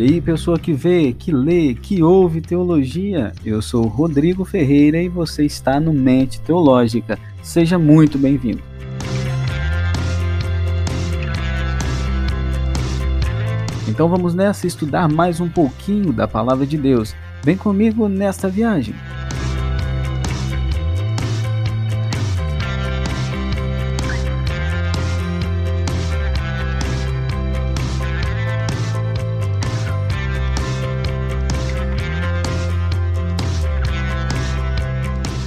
E aí, pessoa que vê, que lê, que ouve teologia, eu sou Rodrigo Ferreira e você está no Mente Teológica. Seja muito bem-vindo. Então vamos nessa estudar mais um pouquinho da palavra de Deus. Vem comigo nesta viagem.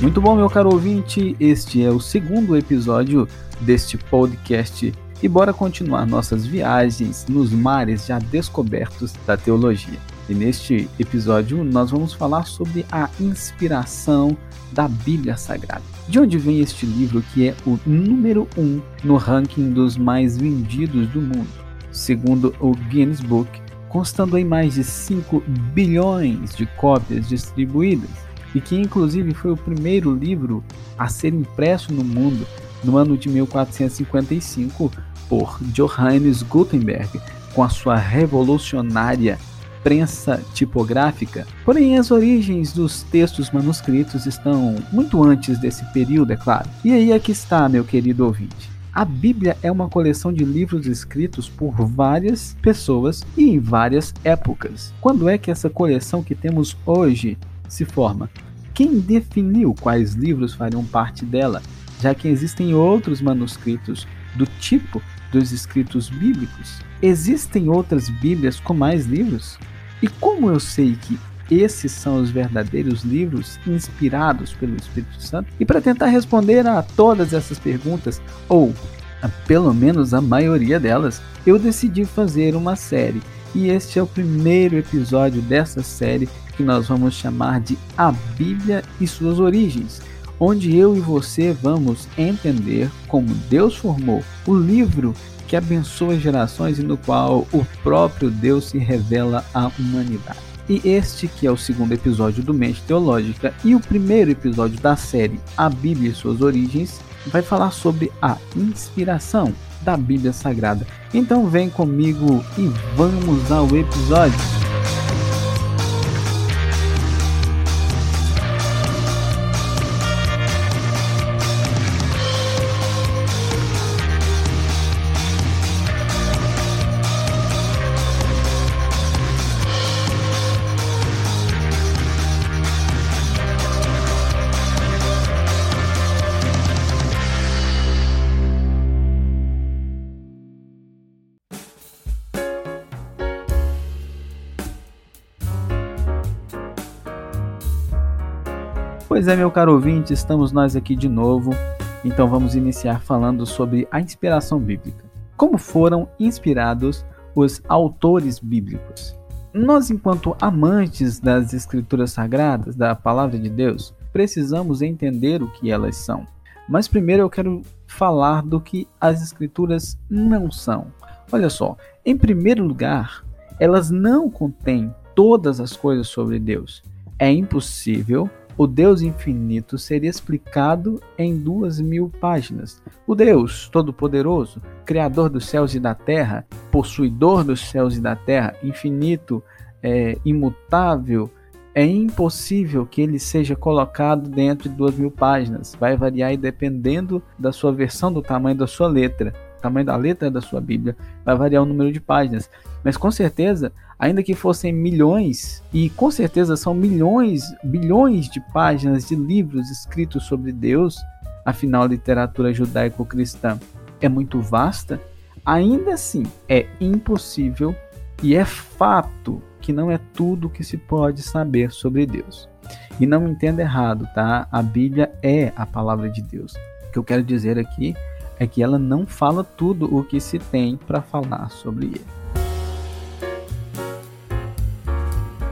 Muito bom, meu caro ouvinte, este é o segundo episódio deste podcast e bora continuar nossas viagens nos mares já descobertos da teologia. E neste episódio nós vamos falar sobre a inspiração da Bíblia Sagrada. De onde vem este livro que é o número um no ranking dos mais vendidos do mundo, segundo o Guinness Book, constando em mais de 5 bilhões de cópias distribuídas e que inclusive foi o primeiro livro a ser impresso no mundo no ano de 1455 por Johannes Gutenberg com a sua revolucionária prensa tipográfica. Porém, as origens dos textos manuscritos estão muito antes desse período, é claro. E aí é que está, meu querido ouvinte. A Bíblia é uma coleção de livros escritos por várias pessoas e em várias épocas. Quando é que essa coleção que temos hoje se forma? Quem definiu quais livros fariam parte dela, já que existem outros manuscritos do tipo dos escritos bíblicos? Existem outras Bíblias com mais livros? E como eu sei que esses são os verdadeiros livros inspirados pelo Espírito Santo? E para tentar responder a todas essas perguntas, ou a pelo menos a maioria delas, eu decidi fazer uma série. E este é o primeiro episódio dessa série que nós vamos chamar de A Bíblia e suas origens, onde eu e você vamos entender como Deus formou o livro que abençoa gerações e no qual o próprio Deus se revela à humanidade. E este que é o segundo episódio do Mente Teológica e o primeiro episódio da série A Bíblia e suas origens vai falar sobre a inspiração da Bíblia Sagrada. Então vem comigo e vamos ao episódio. Pois é, meu caro ouvinte, estamos nós aqui de novo. Então vamos iniciar falando sobre a inspiração bíblica. Como foram inspirados os autores bíblicos? Nós, enquanto amantes das escrituras sagradas, da palavra de Deus, precisamos entender o que elas são. Mas primeiro eu quero falar do que as escrituras não são. Olha só, em primeiro lugar, elas não contêm todas as coisas sobre Deus. É impossível o Deus infinito seria explicado em duas mil páginas. O Deus Todo-Poderoso, Criador dos céus e da terra, possuidor dos céus e da terra, infinito, é, imutável, é impossível que ele seja colocado dentro de duas mil páginas. Vai variar dependendo da sua versão, do tamanho da sua letra tamanho da letra da sua Bíblia, vai variar o número de páginas. Mas com certeza, ainda que fossem milhões, e com certeza são milhões, bilhões de páginas de livros escritos sobre Deus, afinal, a literatura judaico-cristã é muito vasta, ainda assim é impossível e é fato que não é tudo que se pode saber sobre Deus. E não me entenda errado, tá? A Bíblia é a palavra de Deus. O que eu quero dizer aqui é que ela não fala tudo o que se tem para falar sobre ele.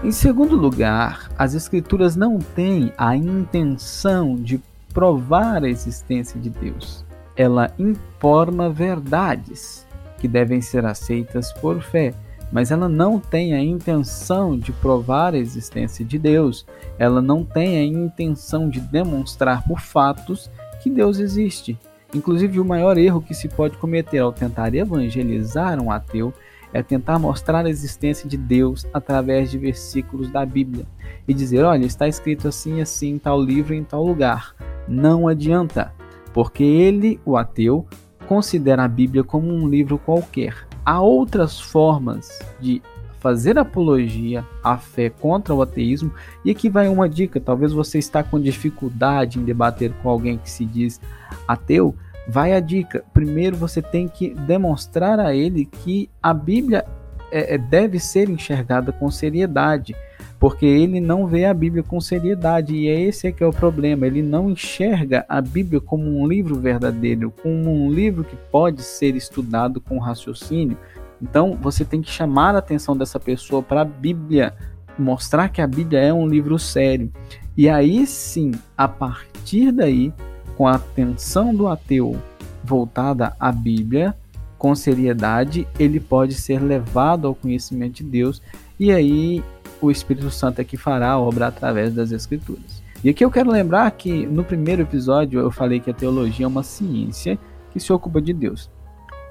Em segundo lugar, as Escrituras não têm a intenção de provar a existência de Deus. Ela informa verdades que devem ser aceitas por fé, mas ela não tem a intenção de provar a existência de Deus. Ela não tem a intenção de demonstrar por fatos que Deus existe. Inclusive, o maior erro que se pode cometer ao tentar evangelizar um ateu é tentar mostrar a existência de Deus através de versículos da Bíblia e dizer: olha, está escrito assim, assim, em tal livro, em tal lugar. Não adianta, porque ele, o ateu, considera a Bíblia como um livro qualquer. Há outras formas de fazer apologia à fé contra o ateísmo. E aqui vai uma dica: talvez você está com dificuldade em debater com alguém que se diz ateu. Vai a dica. Primeiro você tem que demonstrar a ele que a Bíblia é, é deve ser enxergada com seriedade porque ele não vê a Bíblia com seriedade e é esse é que é o problema. Ele não enxerga a Bíblia como um livro verdadeiro, como um livro que pode ser estudado com raciocínio. Então, você tem que chamar a atenção dessa pessoa para a Bíblia, mostrar que a Bíblia é um livro sério. E aí sim, a partir daí, com a atenção do ateu voltada à Bíblia, com seriedade, ele pode ser levado ao conhecimento de Deus e aí o Espírito Santo é que fará a obra através das Escrituras. E aqui eu quero lembrar que no primeiro episódio eu falei que a teologia é uma ciência que se ocupa de Deus.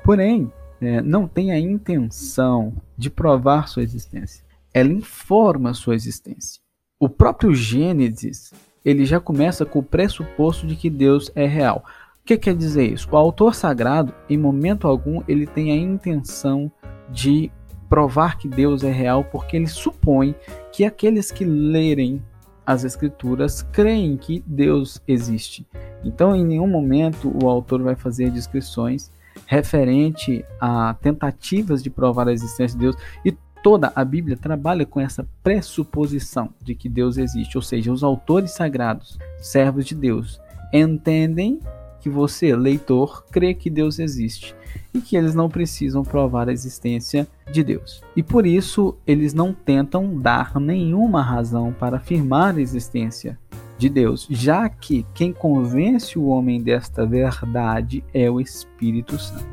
Porém, é, não tem a intenção de provar sua existência. Ela informa sua existência. O próprio Gênesis ele já começa com o pressuposto de que Deus é real. O que quer dizer isso? O autor sagrado, em momento algum, ele tem a intenção de provar que Deus é real, porque ele supõe que aqueles que lerem as Escrituras creem que Deus existe. Então, em nenhum momento o autor vai fazer descrições referente a tentativas de provar a existência de Deus e toda a Bíblia trabalha com essa pressuposição de que Deus existe, ou seja, os autores sagrados, servos de Deus, entendem que você, leitor, crê que Deus existe e que eles não precisam provar a existência de Deus. E por isso eles não tentam dar nenhuma razão para afirmar a existência de Deus, já que quem convence o homem desta verdade é o Espírito Santo.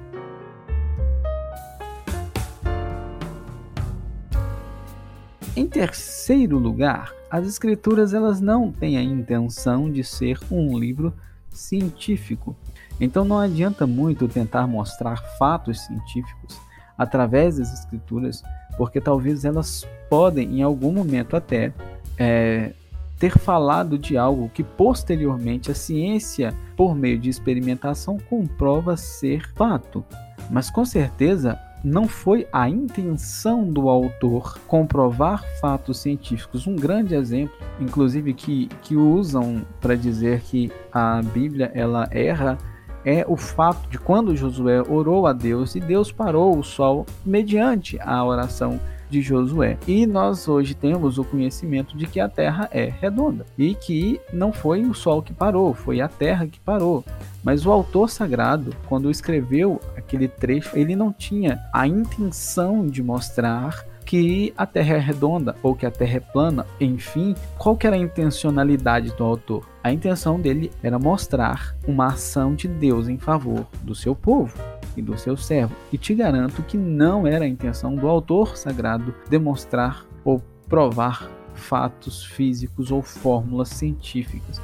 Em terceiro lugar, as escrituras elas não têm a intenção de ser um livro científico. Então não adianta muito tentar mostrar fatos científicos através das escrituras, porque talvez elas podem, em algum momento até, é, ter falado de algo que posteriormente a ciência, por meio de experimentação, comprova ser fato. Mas com certeza não foi a intenção do autor comprovar fatos científicos. Um grande exemplo, inclusive que, que usam para dizer que a Bíblia ela erra, é o fato de quando Josué orou a Deus e Deus parou o sol mediante a oração de Josué. E nós hoje temos o conhecimento de que a Terra é redonda e que não foi o Sol que parou, foi a Terra que parou. Mas o autor sagrado, quando escreveu aquele trecho, ele não tinha a intenção de mostrar que a Terra é redonda ou que a Terra é plana, enfim, qual que era a intencionalidade do autor? A intenção dele era mostrar uma ação de Deus em favor do seu povo e do seu servo. E te garanto que não era a intenção do autor sagrado demonstrar ou provar fatos físicos ou fórmulas científicas.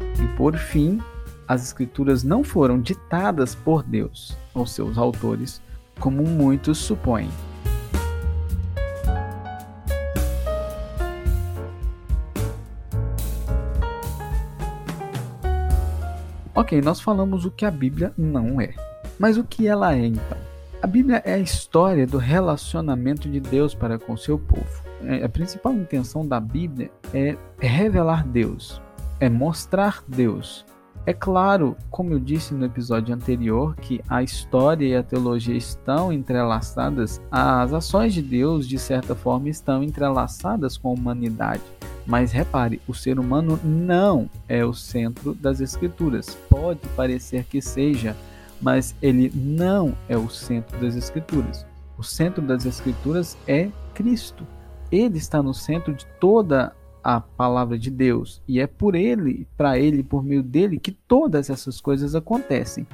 E por fim, as escrituras não foram ditadas por Deus ou seus autores, como muitos supõem. Ok, nós falamos o que a Bíblia não é. Mas o que ela é então? A Bíblia é a história do relacionamento de Deus para com seu povo. É, a principal intenção da Bíblia é revelar Deus, é mostrar Deus. É claro, como eu disse no episódio anterior, que a história e a teologia estão entrelaçadas, as ações de Deus, de certa forma, estão entrelaçadas com a humanidade. Mas repare, o ser humano não é o centro das Escrituras. Pode parecer que seja, mas ele não é o centro das Escrituras. O centro das Escrituras é Cristo. Ele está no centro de toda a palavra de Deus e é por ele, para ele, por meio dele que todas essas coisas acontecem.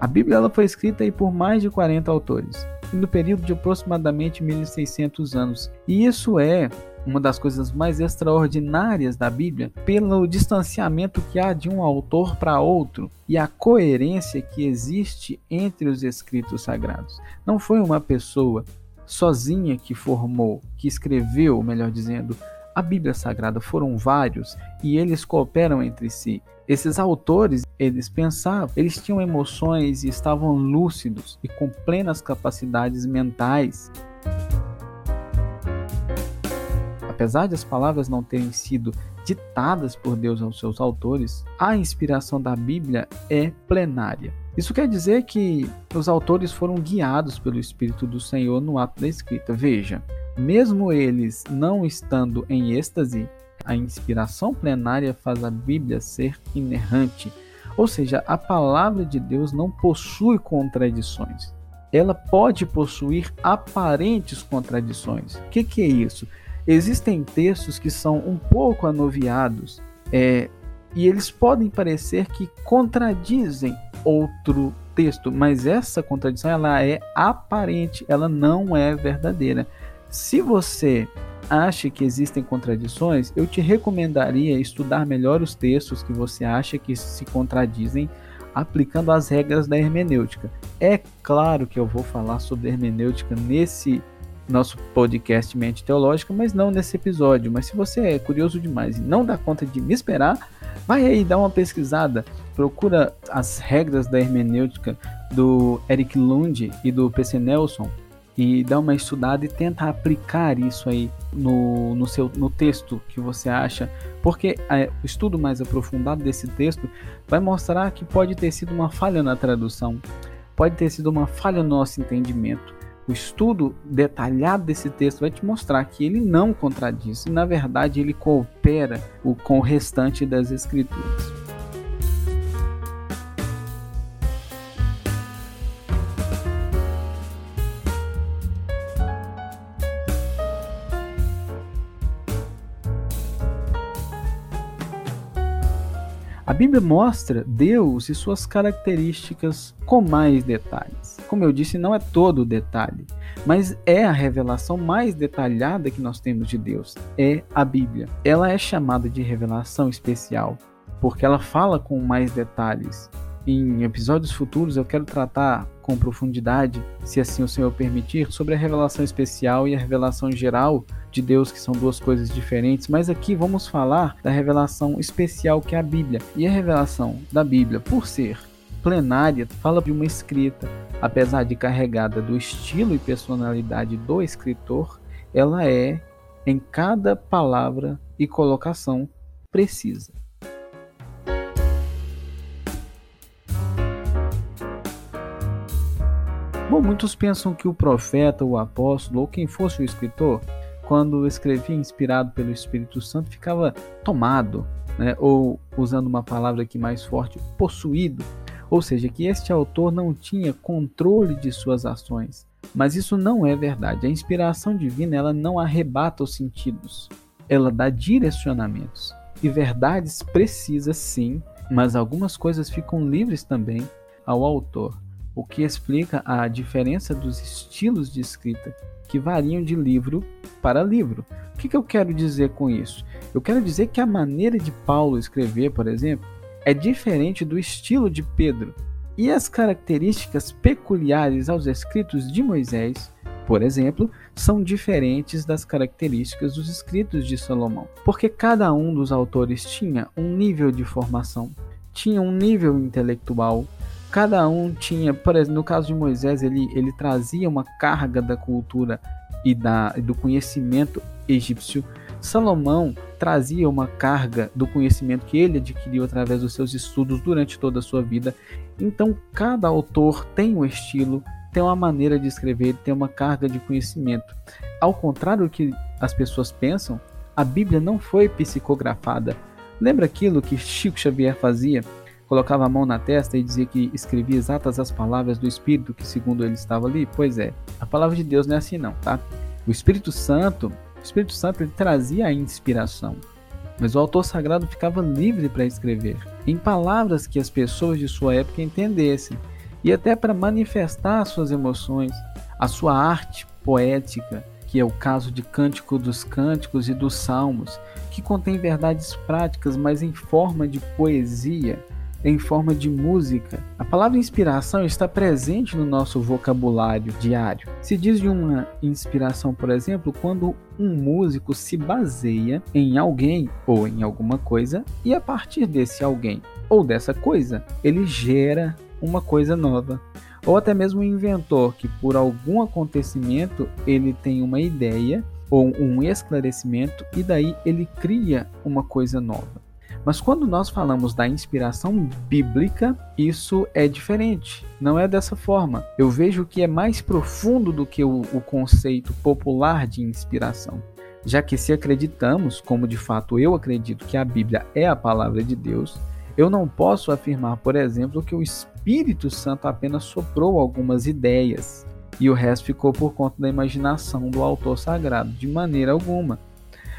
A Bíblia ela foi escrita por mais de 40 autores no período de aproximadamente 1600 anos. E isso é uma das coisas mais extraordinárias da Bíblia pelo distanciamento que há de um autor para outro e a coerência que existe entre os escritos sagrados. Não foi uma pessoa sozinha que formou, que escreveu, melhor dizendo, a Bíblia Sagrada, foram vários e eles cooperam entre si. Esses autores, eles pensavam, eles tinham emoções e estavam lúcidos e com plenas capacidades mentais. Apesar de as palavras não terem sido ditadas por Deus aos seus autores, a inspiração da Bíblia é plenária. Isso quer dizer que os autores foram guiados pelo Espírito do Senhor no ato da escrita. Veja, mesmo eles não estando em êxtase, a inspiração plenária faz a Bíblia ser inerrante, ou seja, a palavra de Deus não possui contradições. Ela pode possuir aparentes contradições. O que, que é isso? Existem textos que são um pouco anuviados é, e eles podem parecer que contradizem outro texto, mas essa contradição ela é aparente, ela não é verdadeira. Se você acha que existem contradições, eu te recomendaria estudar melhor os textos que você acha que se contradizem, aplicando as regras da hermenêutica. É claro que eu vou falar sobre hermenêutica nesse nosso podcast Mente Teológica, mas não nesse episódio. Mas se você é curioso demais e não dá conta de me esperar, vai aí dar uma pesquisada. Procura as regras da hermenêutica do Eric Lund e do PC Nelson e dá uma estudada e tenta aplicar isso aí no, no seu no texto que você acha, porque é, o estudo mais aprofundado desse texto vai mostrar que pode ter sido uma falha na tradução, pode ter sido uma falha no nosso entendimento. O estudo detalhado desse texto vai te mostrar que ele não contradiz, e na verdade ele coopera com o restante das escrituras. A Bíblia mostra Deus e suas características com mais detalhes. Como eu disse, não é todo o detalhe, mas é a revelação mais detalhada que nós temos de Deus. É a Bíblia. Ela é chamada de revelação especial porque ela fala com mais detalhes. Em episódios futuros eu quero tratar com profundidade, se assim o Senhor permitir, sobre a revelação especial e a revelação geral de Deus, que são duas coisas diferentes, mas aqui vamos falar da revelação especial que é a Bíblia. E a revelação da Bíblia, por ser plenária, fala de uma escrita, apesar de carregada do estilo e personalidade do escritor, ela é em cada palavra e colocação precisa. Bom, muitos pensam que o profeta, o apóstolo ou quem fosse o escritor, quando escrevia inspirado pelo Espírito Santo, ficava tomado, né? ou usando uma palavra aqui mais forte, possuído. Ou seja, que este autor não tinha controle de suas ações. Mas isso não é verdade. A inspiração divina ela não arrebata os sentidos, ela dá direcionamentos. E verdades precisas sim, mas algumas coisas ficam livres também ao autor o que explica a diferença dos estilos de escrita que variam de livro para livro. O que, que eu quero dizer com isso? Eu quero dizer que a maneira de Paulo escrever, por exemplo, é diferente do estilo de Pedro. E as características peculiares aos escritos de Moisés, por exemplo, são diferentes das características dos escritos de Salomão, porque cada um dos autores tinha um nível de formação, tinha um nível intelectual, cada um tinha, por exemplo, no caso de Moisés, ele, ele trazia uma carga da cultura e da, do conhecimento egípcio. Salomão trazia uma carga do conhecimento que ele adquiriu através dos seus estudos durante toda a sua vida. Então, cada autor tem um estilo, tem uma maneira de escrever, tem uma carga de conhecimento. Ao contrário do que as pessoas pensam, a Bíblia não foi psicografada. Lembra aquilo que Chico Xavier fazia? Colocava a mão na testa e dizia que escrevia exatas as palavras do Espírito que segundo ele estava ali? Pois é, a palavra de Deus não é assim não, tá? O Espírito Santo, o Espírito Santo ele trazia a inspiração, mas o autor sagrado ficava livre para escrever em palavras que as pessoas de sua época entendessem e até para manifestar suas emoções, a sua arte poética que é o caso de Cântico dos Cânticos e dos Salmos, que contém verdades práticas, mas em forma de poesia, em forma de música. A palavra inspiração está presente no nosso vocabulário diário. Se diz de uma inspiração, por exemplo, quando um músico se baseia em alguém ou em alguma coisa e a partir desse alguém ou dessa coisa, ele gera uma coisa nova. Ou até mesmo um inventor que por algum acontecimento ele tem uma ideia ou um esclarecimento e daí ele cria uma coisa nova. Mas quando nós falamos da inspiração bíblica, isso é diferente. Não é dessa forma. Eu vejo que é mais profundo do que o, o conceito popular de inspiração. Já que se acreditamos, como de fato eu acredito que a Bíblia é a palavra de Deus, eu não posso afirmar, por exemplo, que o Espírito Santo apenas soprou algumas ideias e o resto ficou por conta da imaginação do autor sagrado, de maneira alguma.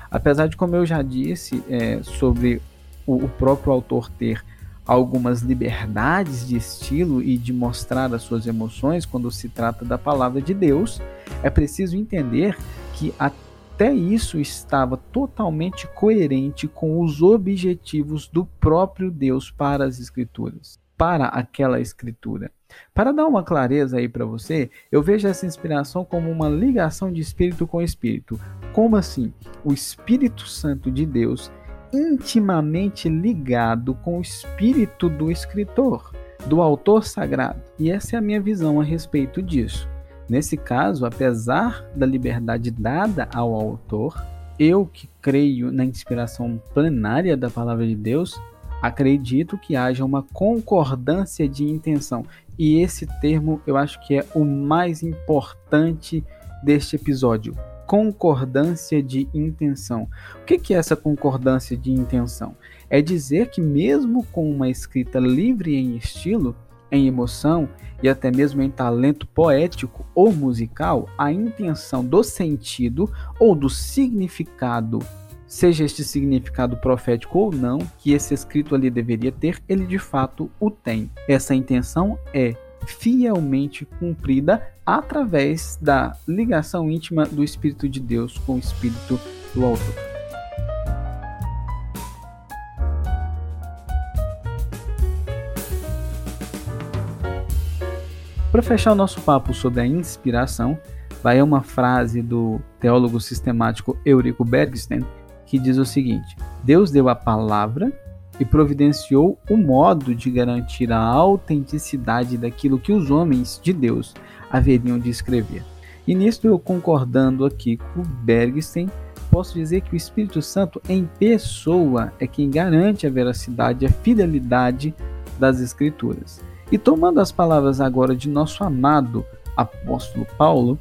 Apesar de, como eu já disse, é, sobre o, o próprio autor ter algumas liberdades de estilo e de mostrar as suas emoções quando se trata da palavra de Deus, é preciso entender que até isso estava totalmente coerente com os objetivos do próprio Deus para as Escrituras, para aquela Escritura. Para dar uma clareza aí para você, eu vejo essa inspiração como uma ligação de espírito com espírito. Como assim? O Espírito Santo de Deus intimamente ligado com o espírito do escritor, do autor sagrado. E essa é a minha visão a respeito disso. Nesse caso, apesar da liberdade dada ao autor, eu que creio na inspiração plenária da palavra de Deus, acredito que haja uma concordância de intenção. E esse termo eu acho que é o mais importante deste episódio concordância de intenção. O que é essa concordância de intenção? É dizer que, mesmo com uma escrita livre em estilo, em emoção e até mesmo em talento poético ou musical, a intenção do sentido ou do significado, seja este significado profético ou não, que esse escrito ali deveria ter, ele de fato o tem. Essa intenção é fielmente cumprida através da ligação íntima do Espírito de Deus com o Espírito do autor. Para fechar o nosso papo sobre a inspiração, vai uma frase do teólogo sistemático Eurico Bergsten que diz o seguinte: Deus deu a palavra e providenciou o modo de garantir a autenticidade daquilo que os homens de Deus haveriam de escrever. E nisto eu concordando aqui com Bergsten, posso dizer que o Espírito Santo em pessoa é quem garante a veracidade e a fidelidade das Escrituras. E tomando as palavras agora de nosso amado apóstolo Paulo,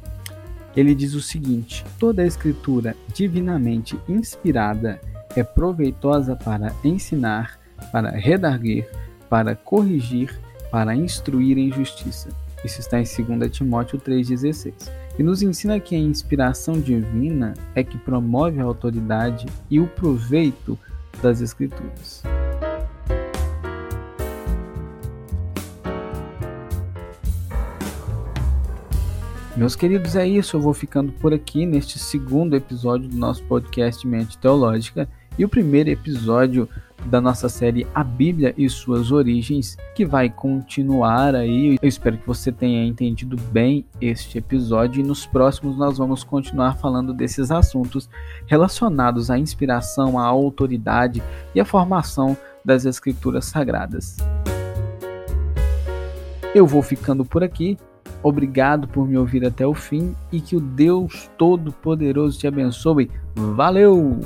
ele diz o seguinte: toda a Escritura divinamente inspirada é proveitosa para ensinar, para redarguir, para corrigir, para instruir em justiça. Isso está em 2 Timóteo 3,16. E nos ensina que a inspiração divina é que promove a autoridade e o proveito das Escrituras. Meus queridos, é isso. Eu vou ficando por aqui neste segundo episódio do nosso podcast Mente Teológica e o primeiro episódio da nossa série A Bíblia e suas origens, que vai continuar aí. Eu espero que você tenha entendido bem este episódio e nos próximos nós vamos continuar falando desses assuntos relacionados à inspiração, à autoridade e à formação das escrituras sagradas. Eu vou ficando por aqui. Obrigado por me ouvir até o fim e que o Deus Todo-Poderoso te abençoe. Valeu!